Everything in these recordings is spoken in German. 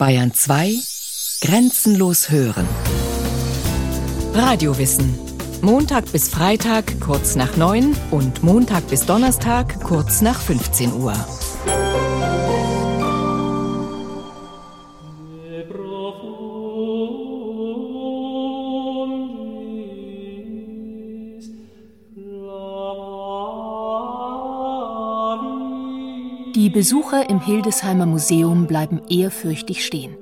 Bayern 2 Grenzenlos hören. Radiowissen. Montag bis Freitag kurz nach 9 und Montag bis Donnerstag kurz nach 15 Uhr. Die Besucher im Hildesheimer Museum bleiben ehrfürchtig stehen.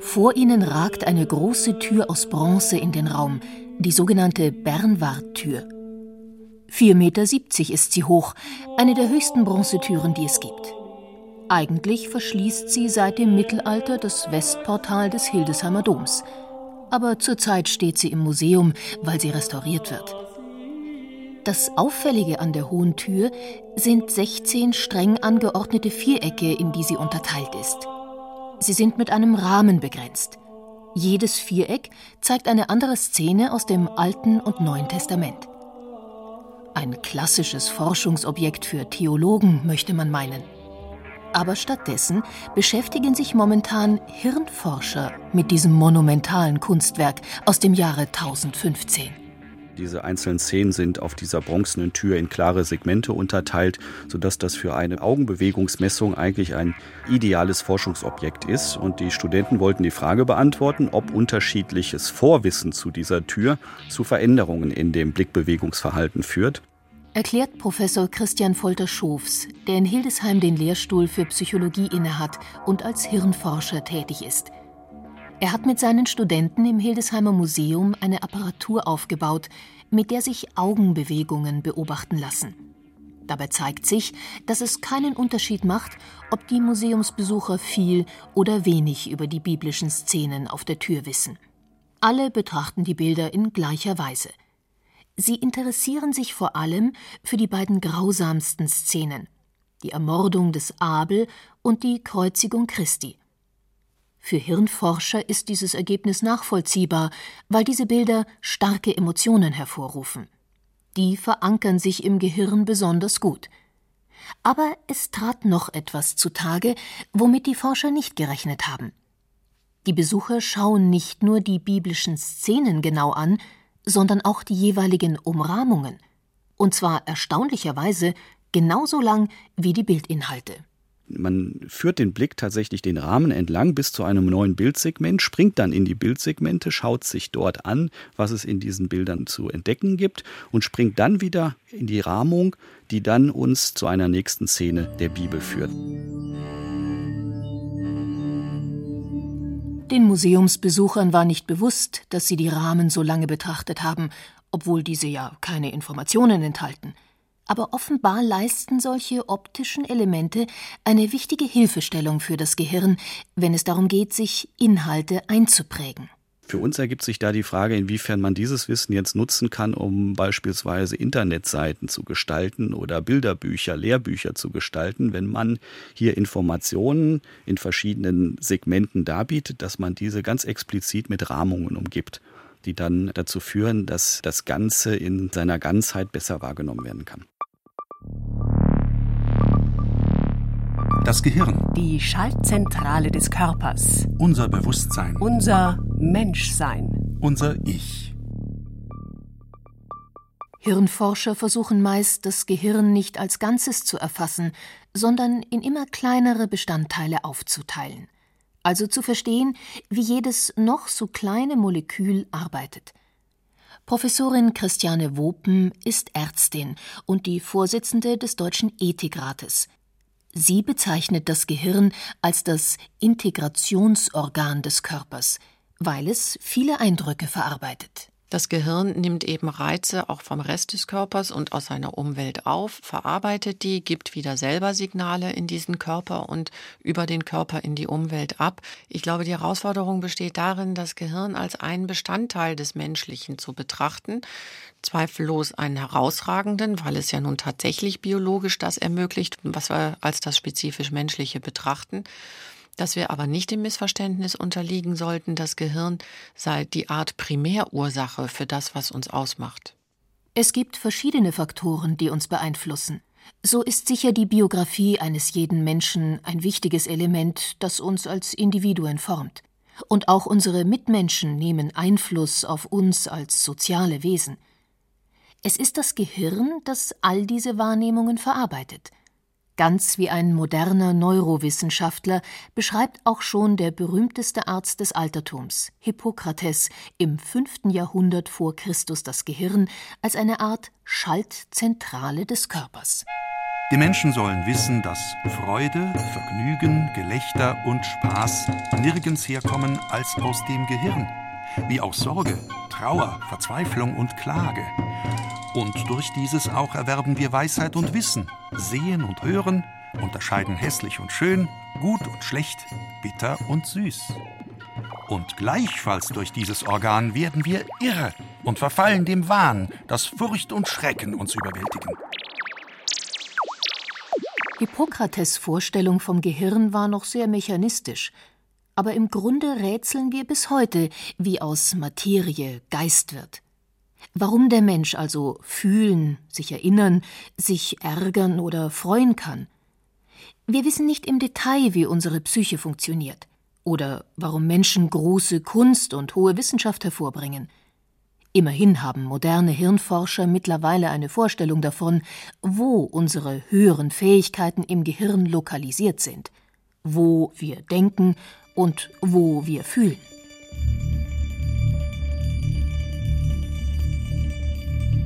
Vor ihnen ragt eine große Tür aus Bronze in den Raum, die sogenannte Bernwardtür. 4,70 Meter ist sie hoch, eine der höchsten Bronzetüren, die es gibt. Eigentlich verschließt sie seit dem Mittelalter das Westportal des Hildesheimer Doms. Aber zurzeit steht sie im Museum, weil sie restauriert wird. Das Auffällige an der hohen Tür sind 16 streng angeordnete Vierecke, in die sie unterteilt ist. Sie sind mit einem Rahmen begrenzt. Jedes Viereck zeigt eine andere Szene aus dem Alten und Neuen Testament. Ein klassisches Forschungsobjekt für Theologen, möchte man meinen. Aber stattdessen beschäftigen sich momentan Hirnforscher mit diesem monumentalen Kunstwerk aus dem Jahre 1015. Diese einzelnen Szenen sind auf dieser bronzenen Tür in klare Segmente unterteilt, sodass das für eine Augenbewegungsmessung eigentlich ein ideales Forschungsobjekt ist. Und die Studenten wollten die Frage beantworten, ob unterschiedliches Vorwissen zu dieser Tür zu Veränderungen in dem Blickbewegungsverhalten führt. Erklärt Professor Christian Folter-Schofs, der in Hildesheim den Lehrstuhl für Psychologie innehat und als Hirnforscher tätig ist. Er hat mit seinen Studenten im Hildesheimer Museum eine Apparatur aufgebaut, mit der sich Augenbewegungen beobachten lassen. Dabei zeigt sich, dass es keinen Unterschied macht, ob die Museumsbesucher viel oder wenig über die biblischen Szenen auf der Tür wissen. Alle betrachten die Bilder in gleicher Weise. Sie interessieren sich vor allem für die beiden grausamsten Szenen, die Ermordung des Abel und die Kreuzigung Christi. Für Hirnforscher ist dieses Ergebnis nachvollziehbar, weil diese Bilder starke Emotionen hervorrufen. Die verankern sich im Gehirn besonders gut. Aber es trat noch etwas zutage, womit die Forscher nicht gerechnet haben. Die Besucher schauen nicht nur die biblischen Szenen genau an, sondern auch die jeweiligen Umrahmungen, und zwar erstaunlicherweise genauso lang wie die Bildinhalte. Man führt den Blick tatsächlich den Rahmen entlang bis zu einem neuen Bildsegment, springt dann in die Bildsegmente, schaut sich dort an, was es in diesen Bildern zu entdecken gibt und springt dann wieder in die Rahmung, die dann uns zu einer nächsten Szene der Bibel führt. Den Museumsbesuchern war nicht bewusst, dass sie die Rahmen so lange betrachtet haben, obwohl diese ja keine Informationen enthalten aber offenbar leisten solche optischen Elemente eine wichtige Hilfestellung für das Gehirn, wenn es darum geht, sich Inhalte einzuprägen. Für uns ergibt sich da die Frage, inwiefern man dieses Wissen jetzt nutzen kann, um beispielsweise Internetseiten zu gestalten oder Bilderbücher, Lehrbücher zu gestalten, wenn man hier Informationen in verschiedenen Segmenten darbietet, dass man diese ganz explizit mit Rahmungen umgibt, die dann dazu führen, dass das Ganze in seiner Ganzheit besser wahrgenommen werden kann. Das Gehirn. Die Schaltzentrale des Körpers. Unser Bewusstsein. Unser Menschsein. Unser Ich. Hirnforscher versuchen meist, das Gehirn nicht als Ganzes zu erfassen, sondern in immer kleinere Bestandteile aufzuteilen. Also zu verstehen, wie jedes noch so kleine Molekül arbeitet. Professorin Christiane Wopen ist Ärztin und die Vorsitzende des Deutschen Ethikrates. Sie bezeichnet das Gehirn als das Integrationsorgan des Körpers, weil es viele Eindrücke verarbeitet. Das Gehirn nimmt eben Reize auch vom Rest des Körpers und aus seiner Umwelt auf, verarbeitet die, gibt wieder selber Signale in diesen Körper und über den Körper in die Umwelt ab. Ich glaube, die Herausforderung besteht darin, das Gehirn als einen Bestandteil des Menschlichen zu betrachten. Zweifellos einen herausragenden, weil es ja nun tatsächlich biologisch das ermöglicht, was wir als das spezifisch Menschliche betrachten dass wir aber nicht dem Missverständnis unterliegen sollten, das Gehirn sei die Art Primärursache für das, was uns ausmacht. Es gibt verschiedene Faktoren, die uns beeinflussen. so ist sicher die Biografie eines jeden Menschen ein wichtiges Element, das uns als Individuen formt. Und auch unsere Mitmenschen nehmen Einfluss auf uns als soziale Wesen. Es ist das Gehirn, das all diese Wahrnehmungen verarbeitet. Ganz wie ein moderner Neurowissenschaftler beschreibt auch schon der berühmteste Arzt des Altertums, Hippokrates, im 5. Jahrhundert vor Christus das Gehirn als eine Art Schaltzentrale des Körpers. Die Menschen sollen wissen, dass Freude, Vergnügen, Gelächter und Spaß nirgends herkommen als aus dem Gehirn, wie auch Sorge, Trauer, Verzweiflung und Klage. Und durch dieses auch erwerben wir Weisheit und Wissen, sehen und hören, unterscheiden hässlich und schön, gut und schlecht, bitter und süß. Und gleichfalls durch dieses Organ werden wir irre und verfallen dem Wahn, dass Furcht und Schrecken uns überwältigen. Hippokrates Vorstellung vom Gehirn war noch sehr mechanistisch, aber im Grunde rätseln wir bis heute, wie aus Materie Geist wird. Warum der Mensch also fühlen, sich erinnern, sich ärgern oder freuen kann. Wir wissen nicht im Detail, wie unsere Psyche funktioniert oder warum Menschen große Kunst und hohe Wissenschaft hervorbringen. Immerhin haben moderne Hirnforscher mittlerweile eine Vorstellung davon, wo unsere höheren Fähigkeiten im Gehirn lokalisiert sind, wo wir denken und wo wir fühlen.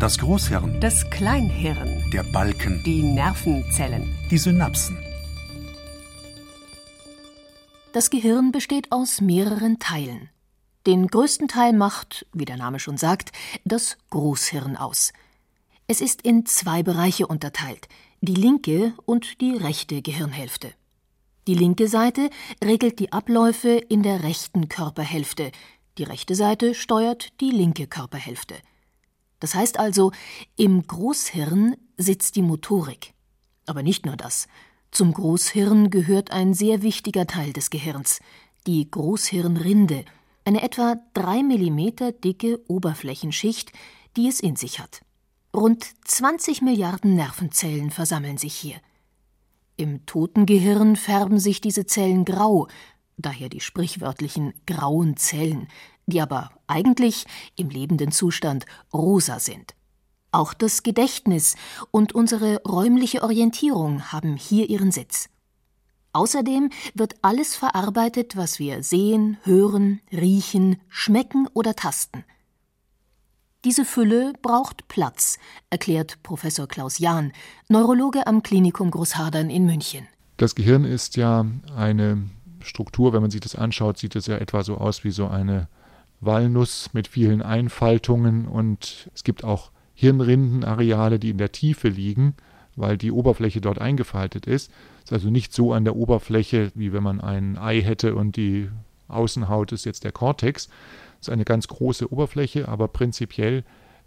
Das Großhirn, Das Kleinhirn. der Balken, Die Nervenzellen. die Synapsen. Das Gehirn besteht aus mehreren Teilen. Den größten Teil macht, wie der Name schon sagt, das Großhirn aus. Es ist in zwei Bereiche unterteilt, die linke und die rechte Gehirnhälfte. Die linke Seite regelt die Abläufe in der rechten Körperhälfte, die rechte Seite steuert die linke Körperhälfte. Das heißt also, im Großhirn sitzt die Motorik. Aber nicht nur das. Zum Großhirn gehört ein sehr wichtiger Teil des Gehirns, die Großhirnrinde, eine etwa drei Millimeter dicke Oberflächenschicht, die es in sich hat. Rund 20 Milliarden Nervenzellen versammeln sich hier. Im toten Gehirn färben sich diese Zellen grau, daher die sprichwörtlichen grauen Zellen, die aber eigentlich im lebenden Zustand rosa sind. Auch das Gedächtnis und unsere räumliche Orientierung haben hier ihren Sitz. Außerdem wird alles verarbeitet, was wir sehen, hören, riechen, schmecken oder tasten. Diese Fülle braucht Platz, erklärt Professor Klaus Jahn, Neurologe am Klinikum Großhadern in München. Das Gehirn ist ja eine Struktur, wenn man sich das anschaut, sieht es ja etwa so aus wie so eine Walnuss mit vielen Einfaltungen und es gibt auch Hirnrindenareale, die in der Tiefe liegen, weil die Oberfläche dort eingefaltet ist. Es ist also nicht so an der Oberfläche, wie wenn man ein Ei hätte und die Außenhaut ist jetzt der Kortex. Ist eine ganz große Oberfläche, aber prinzipiell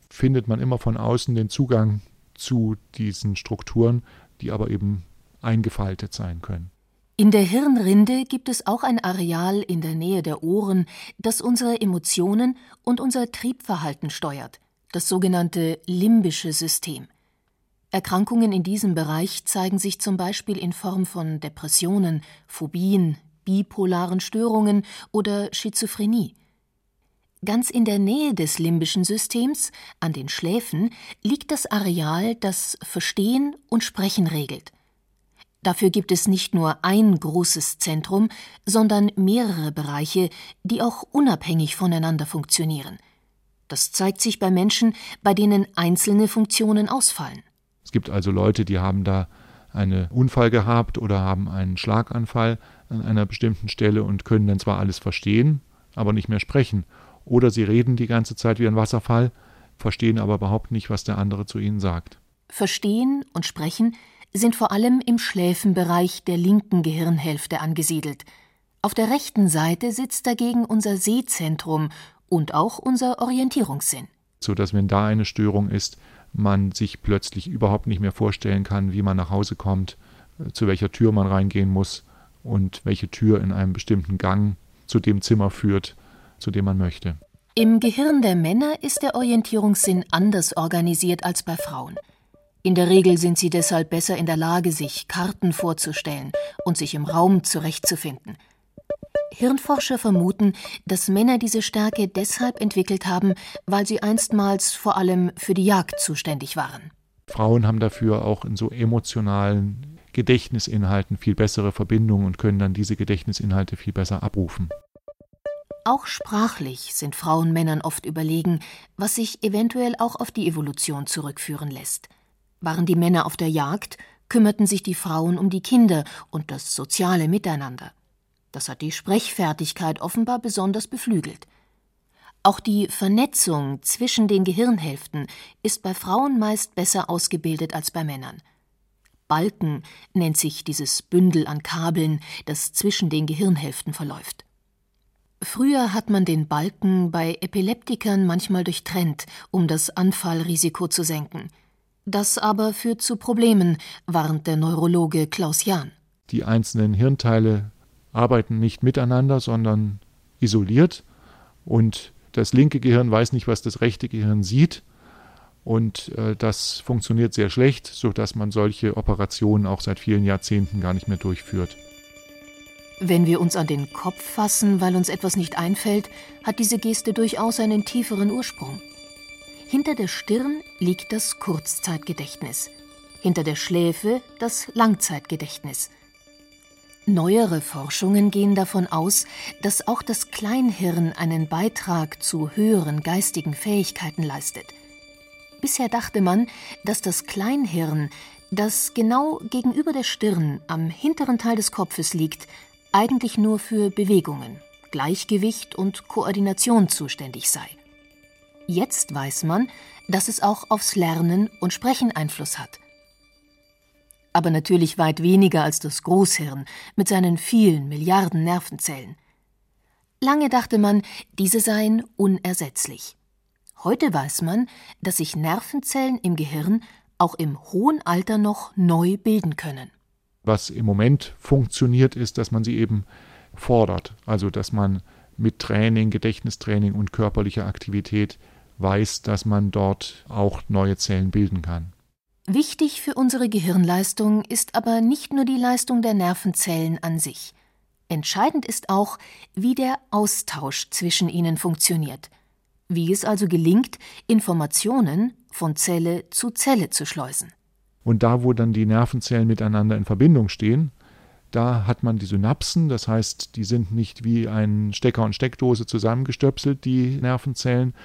findet man immer von außen den Zugang zu diesen Strukturen, die aber eben eingefaltet sein können. In der Hirnrinde gibt es auch ein Areal in der Nähe der Ohren, das unsere Emotionen und unser Triebverhalten steuert, das sogenannte limbische System. Erkrankungen in diesem Bereich zeigen sich zum Beispiel in Form von Depressionen, Phobien, bipolaren Störungen oder Schizophrenie. Ganz in der Nähe des limbischen Systems, an den Schläfen, liegt das Areal, das Verstehen und Sprechen regelt. Dafür gibt es nicht nur ein großes Zentrum, sondern mehrere Bereiche, die auch unabhängig voneinander funktionieren. Das zeigt sich bei Menschen, bei denen einzelne Funktionen ausfallen. Es gibt also Leute, die haben da einen Unfall gehabt oder haben einen Schlaganfall an einer bestimmten Stelle und können dann zwar alles verstehen, aber nicht mehr sprechen. Oder sie reden die ganze Zeit wie ein Wasserfall, verstehen aber überhaupt nicht, was der andere zu ihnen sagt. Verstehen und Sprechen sind vor allem im Schläfenbereich der linken Gehirnhälfte angesiedelt. Auf der rechten Seite sitzt dagegen unser Sehzentrum und auch unser Orientierungssinn. So dass wenn da eine Störung ist, man sich plötzlich überhaupt nicht mehr vorstellen kann, wie man nach Hause kommt, zu welcher Tür man reingehen muss und welche Tür in einem bestimmten Gang zu dem Zimmer führt, zu dem man möchte. Im Gehirn der Männer ist der Orientierungssinn anders organisiert als bei Frauen. In der Regel sind sie deshalb besser in der Lage, sich Karten vorzustellen und sich im Raum zurechtzufinden. Hirnforscher vermuten, dass Männer diese Stärke deshalb entwickelt haben, weil sie einstmals vor allem für die Jagd zuständig waren. Frauen haben dafür auch in so emotionalen Gedächtnisinhalten viel bessere Verbindungen und können dann diese Gedächtnisinhalte viel besser abrufen. Auch sprachlich sind Frauen Männern oft überlegen, was sich eventuell auch auf die Evolution zurückführen lässt. Waren die Männer auf der Jagd, kümmerten sich die Frauen um die Kinder und das soziale Miteinander. Das hat die Sprechfertigkeit offenbar besonders beflügelt. Auch die Vernetzung zwischen den Gehirnhälften ist bei Frauen meist besser ausgebildet als bei Männern. Balken nennt sich dieses Bündel an Kabeln, das zwischen den Gehirnhälften verläuft. Früher hat man den Balken bei Epileptikern manchmal durchtrennt, um das Anfallrisiko zu senken. Das aber führt zu Problemen, warnt der Neurologe Klaus Jahn. Die einzelnen Hirnteile arbeiten nicht miteinander, sondern isoliert. Und das linke Gehirn weiß nicht, was das rechte Gehirn sieht. Und äh, das funktioniert sehr schlecht, sodass man solche Operationen auch seit vielen Jahrzehnten gar nicht mehr durchführt. Wenn wir uns an den Kopf fassen, weil uns etwas nicht einfällt, hat diese Geste durchaus einen tieferen Ursprung. Hinter der Stirn liegt das Kurzzeitgedächtnis, hinter der Schläfe das Langzeitgedächtnis. Neuere Forschungen gehen davon aus, dass auch das Kleinhirn einen Beitrag zu höheren geistigen Fähigkeiten leistet. Bisher dachte man, dass das Kleinhirn, das genau gegenüber der Stirn am hinteren Teil des Kopfes liegt, eigentlich nur für Bewegungen, Gleichgewicht und Koordination zuständig sei. Jetzt weiß man, dass es auch aufs Lernen und Sprechen Einfluss hat. Aber natürlich weit weniger als das Großhirn mit seinen vielen Milliarden Nervenzellen. Lange dachte man, diese seien unersetzlich. Heute weiß man, dass sich Nervenzellen im Gehirn auch im hohen Alter noch neu bilden können. Was im Moment funktioniert, ist, dass man sie eben fordert. Also, dass man mit Training, Gedächtnistraining und körperlicher Aktivität weiß, dass man dort auch neue Zellen bilden kann. Wichtig für unsere Gehirnleistung ist aber nicht nur die Leistung der Nervenzellen an sich. Entscheidend ist auch, wie der Austausch zwischen ihnen funktioniert, wie es also gelingt, Informationen von Zelle zu Zelle zu schleusen. Und da, wo dann die Nervenzellen miteinander in Verbindung stehen, da hat man die Synapsen, das heißt, die sind nicht wie ein Stecker und Steckdose zusammengestöpselt, die Nervenzellen,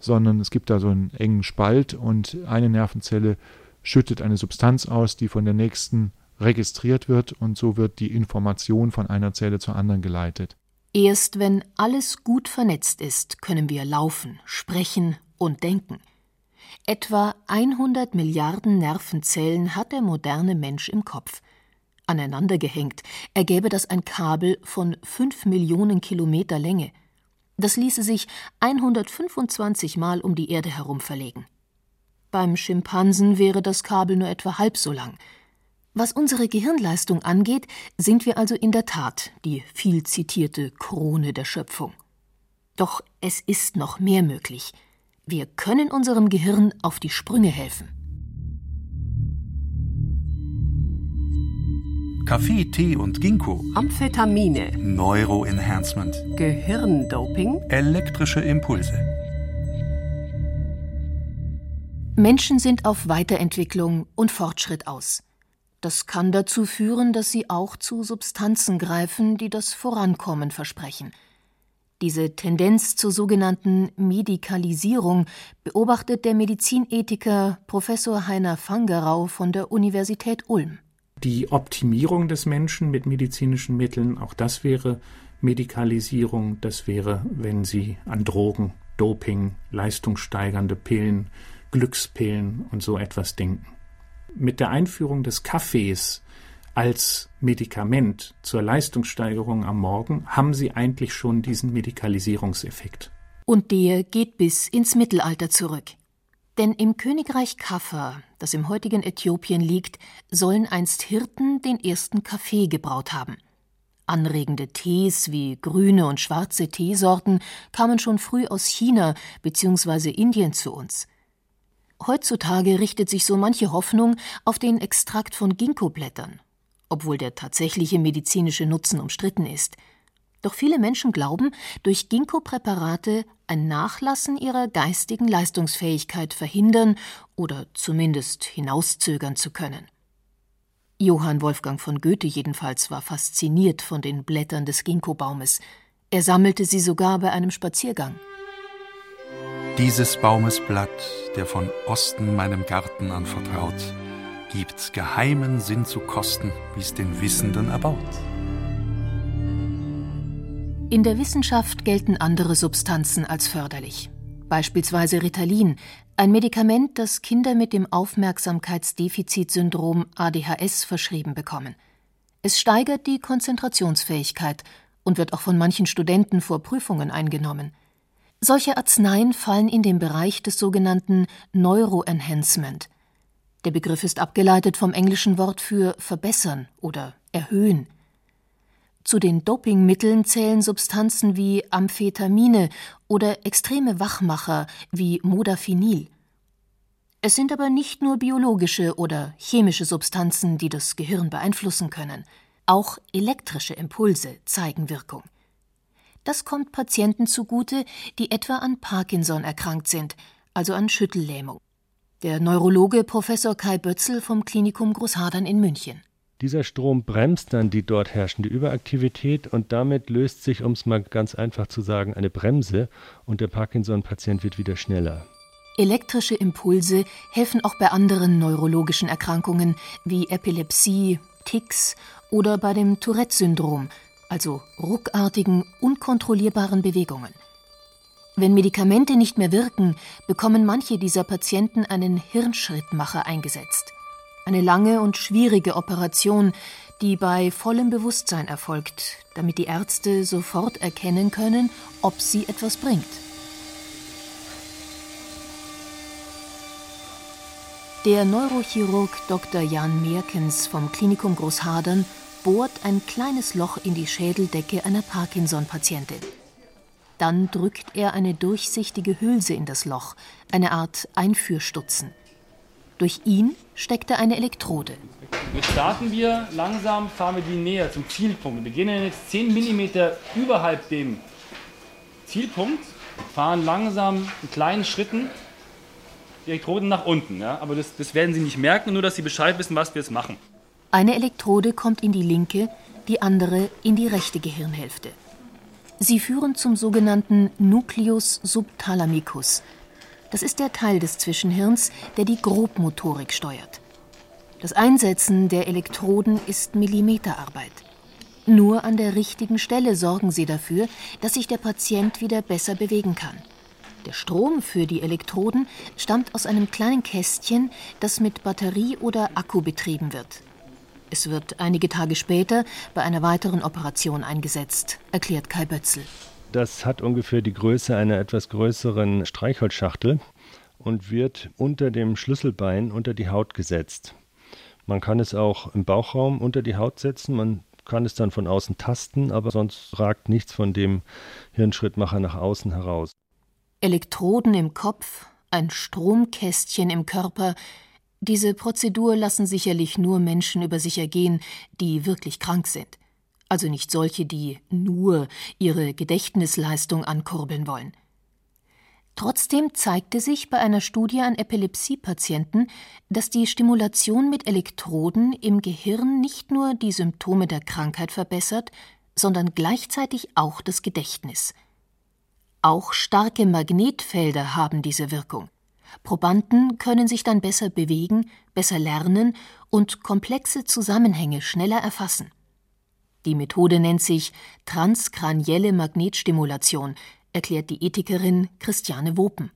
sondern es gibt da so einen engen Spalt und eine Nervenzelle schüttet eine Substanz aus, die von der nächsten registriert wird und so wird die Information von einer Zelle zur anderen geleitet. Erst wenn alles gut vernetzt ist, können wir laufen, sprechen und denken. Etwa 100 Milliarden Nervenzellen hat der moderne Mensch im Kopf. Aneinandergehängt ergäbe das ein Kabel von 5 Millionen Kilometer Länge. Das ließe sich 125 Mal um die Erde herum verlegen. Beim Schimpansen wäre das Kabel nur etwa halb so lang. Was unsere Gehirnleistung angeht, sind wir also in der Tat die viel zitierte Krone der Schöpfung. Doch es ist noch mehr möglich. Wir können unserem Gehirn auf die Sprünge helfen. Kaffee, Tee und Ginkgo. Amphetamine. Neuroenhancement. Gehirndoping. Elektrische Impulse. Menschen sind auf Weiterentwicklung und Fortschritt aus. Das kann dazu führen, dass sie auch zu Substanzen greifen, die das Vorankommen versprechen – diese Tendenz zur sogenannten Medikalisierung beobachtet der Medizinethiker Professor Heiner Fangerau von der Universität Ulm. Die Optimierung des Menschen mit medizinischen Mitteln, auch das wäre Medikalisierung, das wäre, wenn Sie an Drogen, Doping, leistungssteigernde Pillen, Glückspillen und so etwas denken. Mit der Einführung des Kaffees als Medikament zur Leistungssteigerung am Morgen haben sie eigentlich schon diesen Medikalisierungseffekt. Und der geht bis ins Mittelalter zurück. Denn im Königreich Kaffa, das im heutigen Äthiopien liegt, sollen einst Hirten den ersten Kaffee gebraut haben. Anregende Tees wie grüne und schwarze Teesorten kamen schon früh aus China bzw. Indien zu uns. Heutzutage richtet sich so manche Hoffnung auf den Extrakt von Ginkgo-Blättern, obwohl der tatsächliche medizinische Nutzen umstritten ist. Doch viele Menschen glauben, durch Ginkgo-Präparate ein Nachlassen ihrer geistigen Leistungsfähigkeit verhindern oder zumindest hinauszögern zu können. Johann Wolfgang von Goethe jedenfalls war fasziniert von den Blättern des Ginkgo-Baumes. Er sammelte sie sogar bei einem Spaziergang. Dieses Baumes Blatt, der von Osten meinem Garten anvertraut, gibt geheimen Sinn zu kosten, wie's den Wissenden erbaut. In der Wissenschaft gelten andere Substanzen als förderlich. Beispielsweise Ritalin, ein Medikament, das Kinder mit dem Aufmerksamkeitsdefizitsyndrom ADHS verschrieben bekommen. Es steigert die Konzentrationsfähigkeit und wird auch von manchen Studenten vor Prüfungen eingenommen. Solche Arzneien fallen in den Bereich des sogenannten Neuroenhancement. Der Begriff ist abgeleitet vom englischen Wort für verbessern oder erhöhen. Zu den Dopingmitteln zählen Substanzen wie Amphetamine oder extreme Wachmacher wie Modafinil. Es sind aber nicht nur biologische oder chemische Substanzen, die das Gehirn beeinflussen können. Auch elektrische Impulse zeigen Wirkung. Das kommt Patienten zugute, die etwa an Parkinson erkrankt sind, also an Schüttellähmung. Der Neurologe Professor Kai Bötzel vom Klinikum Großhadern in München. Dieser Strom bremst dann die dort herrschende Überaktivität und damit löst sich, um es mal ganz einfach zu sagen, eine Bremse und der Parkinson-Patient wird wieder schneller. Elektrische Impulse helfen auch bei anderen neurologischen Erkrankungen wie Epilepsie, Tics oder bei dem Tourette-Syndrom, also ruckartigen, unkontrollierbaren Bewegungen. Wenn Medikamente nicht mehr wirken, bekommen manche dieser Patienten einen Hirnschrittmacher eingesetzt. Eine lange und schwierige Operation, die bei vollem Bewusstsein erfolgt, damit die Ärzte sofort erkennen können, ob sie etwas bringt. Der Neurochirurg Dr. Jan Merkens vom Klinikum Großhadern bohrt ein kleines Loch in die Schädeldecke einer Parkinson-Patientin. Dann drückt er eine durchsichtige Hülse in das Loch, eine Art Einführstutzen. Durch ihn steckt er eine Elektrode. Jetzt starten wir langsam, fahren wir die näher zum Zielpunkt. Wir beginnen jetzt 10 mm überhalb dem Zielpunkt, fahren langsam in kleinen Schritten die Elektroden nach unten. Ja? Aber das, das werden Sie nicht merken, nur dass Sie Bescheid wissen, was wir jetzt machen. Eine Elektrode kommt in die linke, die andere in die rechte Gehirnhälfte. Sie führen zum sogenannten Nucleus subthalamicus, das ist der Teil des Zwischenhirns, der die Grobmotorik steuert. Das Einsetzen der Elektroden ist Millimeterarbeit. Nur an der richtigen Stelle sorgen sie dafür, dass sich der Patient wieder besser bewegen kann. Der Strom für die Elektroden stammt aus einem kleinen Kästchen, das mit Batterie oder Akku betrieben wird. Es wird einige Tage später bei einer weiteren Operation eingesetzt, erklärt Kai Bötzel. Das hat ungefähr die Größe einer etwas größeren Streichholzschachtel und wird unter dem Schlüsselbein unter die Haut gesetzt. Man kann es auch im Bauchraum unter die Haut setzen, man kann es dann von außen tasten, aber sonst ragt nichts von dem Hirnschrittmacher nach außen heraus. Elektroden im Kopf, ein Stromkästchen im Körper, diese Prozedur lassen sicherlich nur Menschen über sich ergehen, die wirklich krank sind also nicht solche, die nur ihre Gedächtnisleistung ankurbeln wollen. Trotzdem zeigte sich bei einer Studie an Epilepsiepatienten, dass die Stimulation mit Elektroden im Gehirn nicht nur die Symptome der Krankheit verbessert, sondern gleichzeitig auch das Gedächtnis. Auch starke Magnetfelder haben diese Wirkung. Probanden können sich dann besser bewegen, besser lernen und komplexe Zusammenhänge schneller erfassen. Die Methode nennt sich transkranielle Magnetstimulation, erklärt die Ethikerin Christiane Wopen.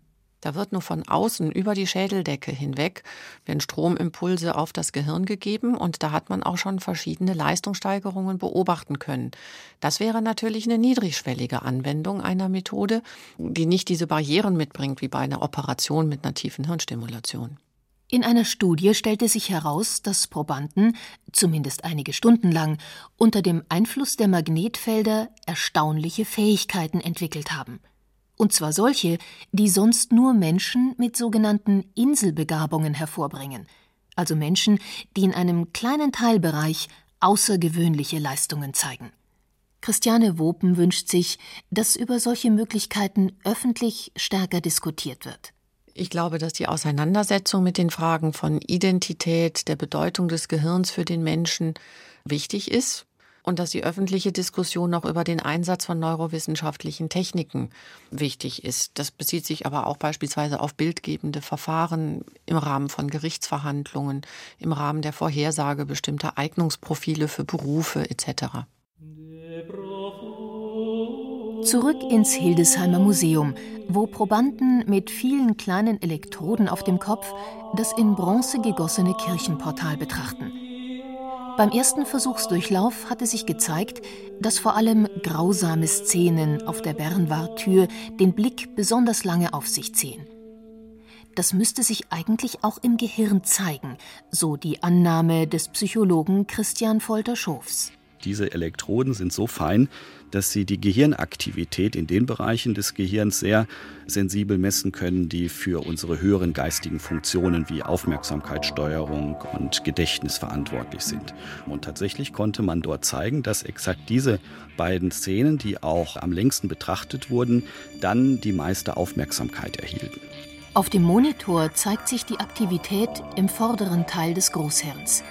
Da wird nur von außen über die Schädeldecke hinweg werden Stromimpulse auf das Gehirn gegeben und da hat man auch schon verschiedene Leistungssteigerungen beobachten können. Das wäre natürlich eine niedrigschwellige Anwendung einer Methode, die nicht diese Barrieren mitbringt wie bei einer Operation mit einer tiefen Hirnstimulation. In einer Studie stellte sich heraus, dass Probanden, zumindest einige Stunden lang, unter dem Einfluss der Magnetfelder erstaunliche Fähigkeiten entwickelt haben. Und zwar solche, die sonst nur Menschen mit sogenannten Inselbegabungen hervorbringen, also Menschen, die in einem kleinen Teilbereich außergewöhnliche Leistungen zeigen. Christiane Wopen wünscht sich, dass über solche Möglichkeiten öffentlich stärker diskutiert wird. Ich glaube, dass die Auseinandersetzung mit den Fragen von Identität, der Bedeutung des Gehirns für den Menschen wichtig ist und dass die öffentliche Diskussion auch über den Einsatz von neurowissenschaftlichen Techniken wichtig ist. Das bezieht sich aber auch beispielsweise auf bildgebende Verfahren im Rahmen von Gerichtsverhandlungen, im Rahmen der Vorhersage bestimmter Eignungsprofile für Berufe etc. Zurück ins Hildesheimer Museum, wo Probanden mit vielen kleinen Elektroden auf dem Kopf das in Bronze gegossene Kirchenportal betrachten. Beim ersten Versuchsdurchlauf hatte sich gezeigt, dass vor allem grausame Szenen auf der Bernwardtür den Blick besonders lange auf sich ziehen. Das müsste sich eigentlich auch im Gehirn zeigen, so die Annahme des Psychologen Christian Folter-Schofs. Diese Elektroden sind so fein, dass sie die Gehirnaktivität in den Bereichen des Gehirns sehr sensibel messen können, die für unsere höheren geistigen Funktionen wie Aufmerksamkeitssteuerung und Gedächtnis verantwortlich sind. Und tatsächlich konnte man dort zeigen, dass exakt diese beiden Szenen, die auch am längsten betrachtet wurden, dann die meiste Aufmerksamkeit erhielten. Auf dem Monitor zeigt sich die Aktivität im vorderen Teil des Großhirns.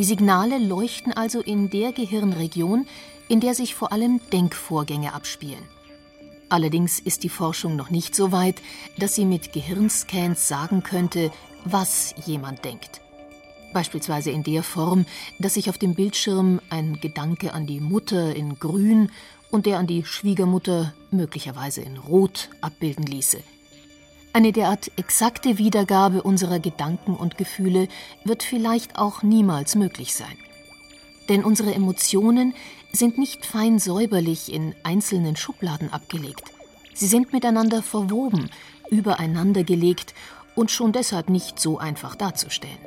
Die Signale leuchten also in der Gehirnregion, in der sich vor allem Denkvorgänge abspielen. Allerdings ist die Forschung noch nicht so weit, dass sie mit Gehirnscans sagen könnte, was jemand denkt. Beispielsweise in der Form, dass sich auf dem Bildschirm ein Gedanke an die Mutter in Grün und der an die Schwiegermutter möglicherweise in Rot abbilden ließe. Eine derart exakte Wiedergabe unserer Gedanken und Gefühle wird vielleicht auch niemals möglich sein. Denn unsere Emotionen sind nicht fein säuberlich in einzelnen Schubladen abgelegt. Sie sind miteinander verwoben, übereinander gelegt und schon deshalb nicht so einfach darzustellen.